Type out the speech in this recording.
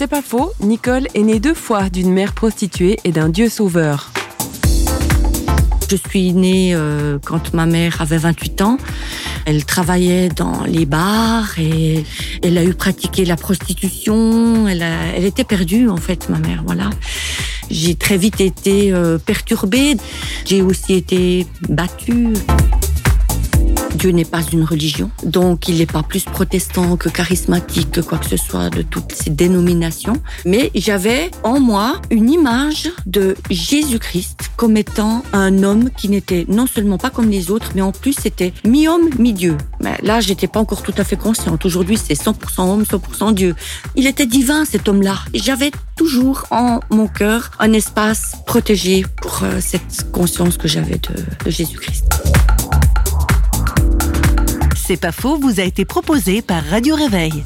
C'est pas faux, Nicole est née deux fois d'une mère prostituée et d'un Dieu sauveur. Je suis née euh, quand ma mère avait 28 ans. Elle travaillait dans les bars et elle a eu pratiqué la prostitution. Elle, elle était perdue en fait, ma mère. Voilà. J'ai très vite été euh, perturbée. J'ai aussi été battue. Dieu n'est pas une religion, donc il n'est pas plus protestant que charismatique, que quoi que ce soit de toutes ces dénominations. Mais j'avais en moi une image de Jésus-Christ comme étant un homme qui n'était non seulement pas comme les autres, mais en plus c'était mi-homme, mi-dieu. Mais là, j'étais pas encore tout à fait consciente. Aujourd'hui, c'est 100% homme, 100% Dieu. Il était divin, cet homme-là. J'avais toujours en mon cœur un espace protégé pour euh, cette conscience que j'avais de, de Jésus-Christ. C'est pas faux, vous a été proposé par Radio Réveil.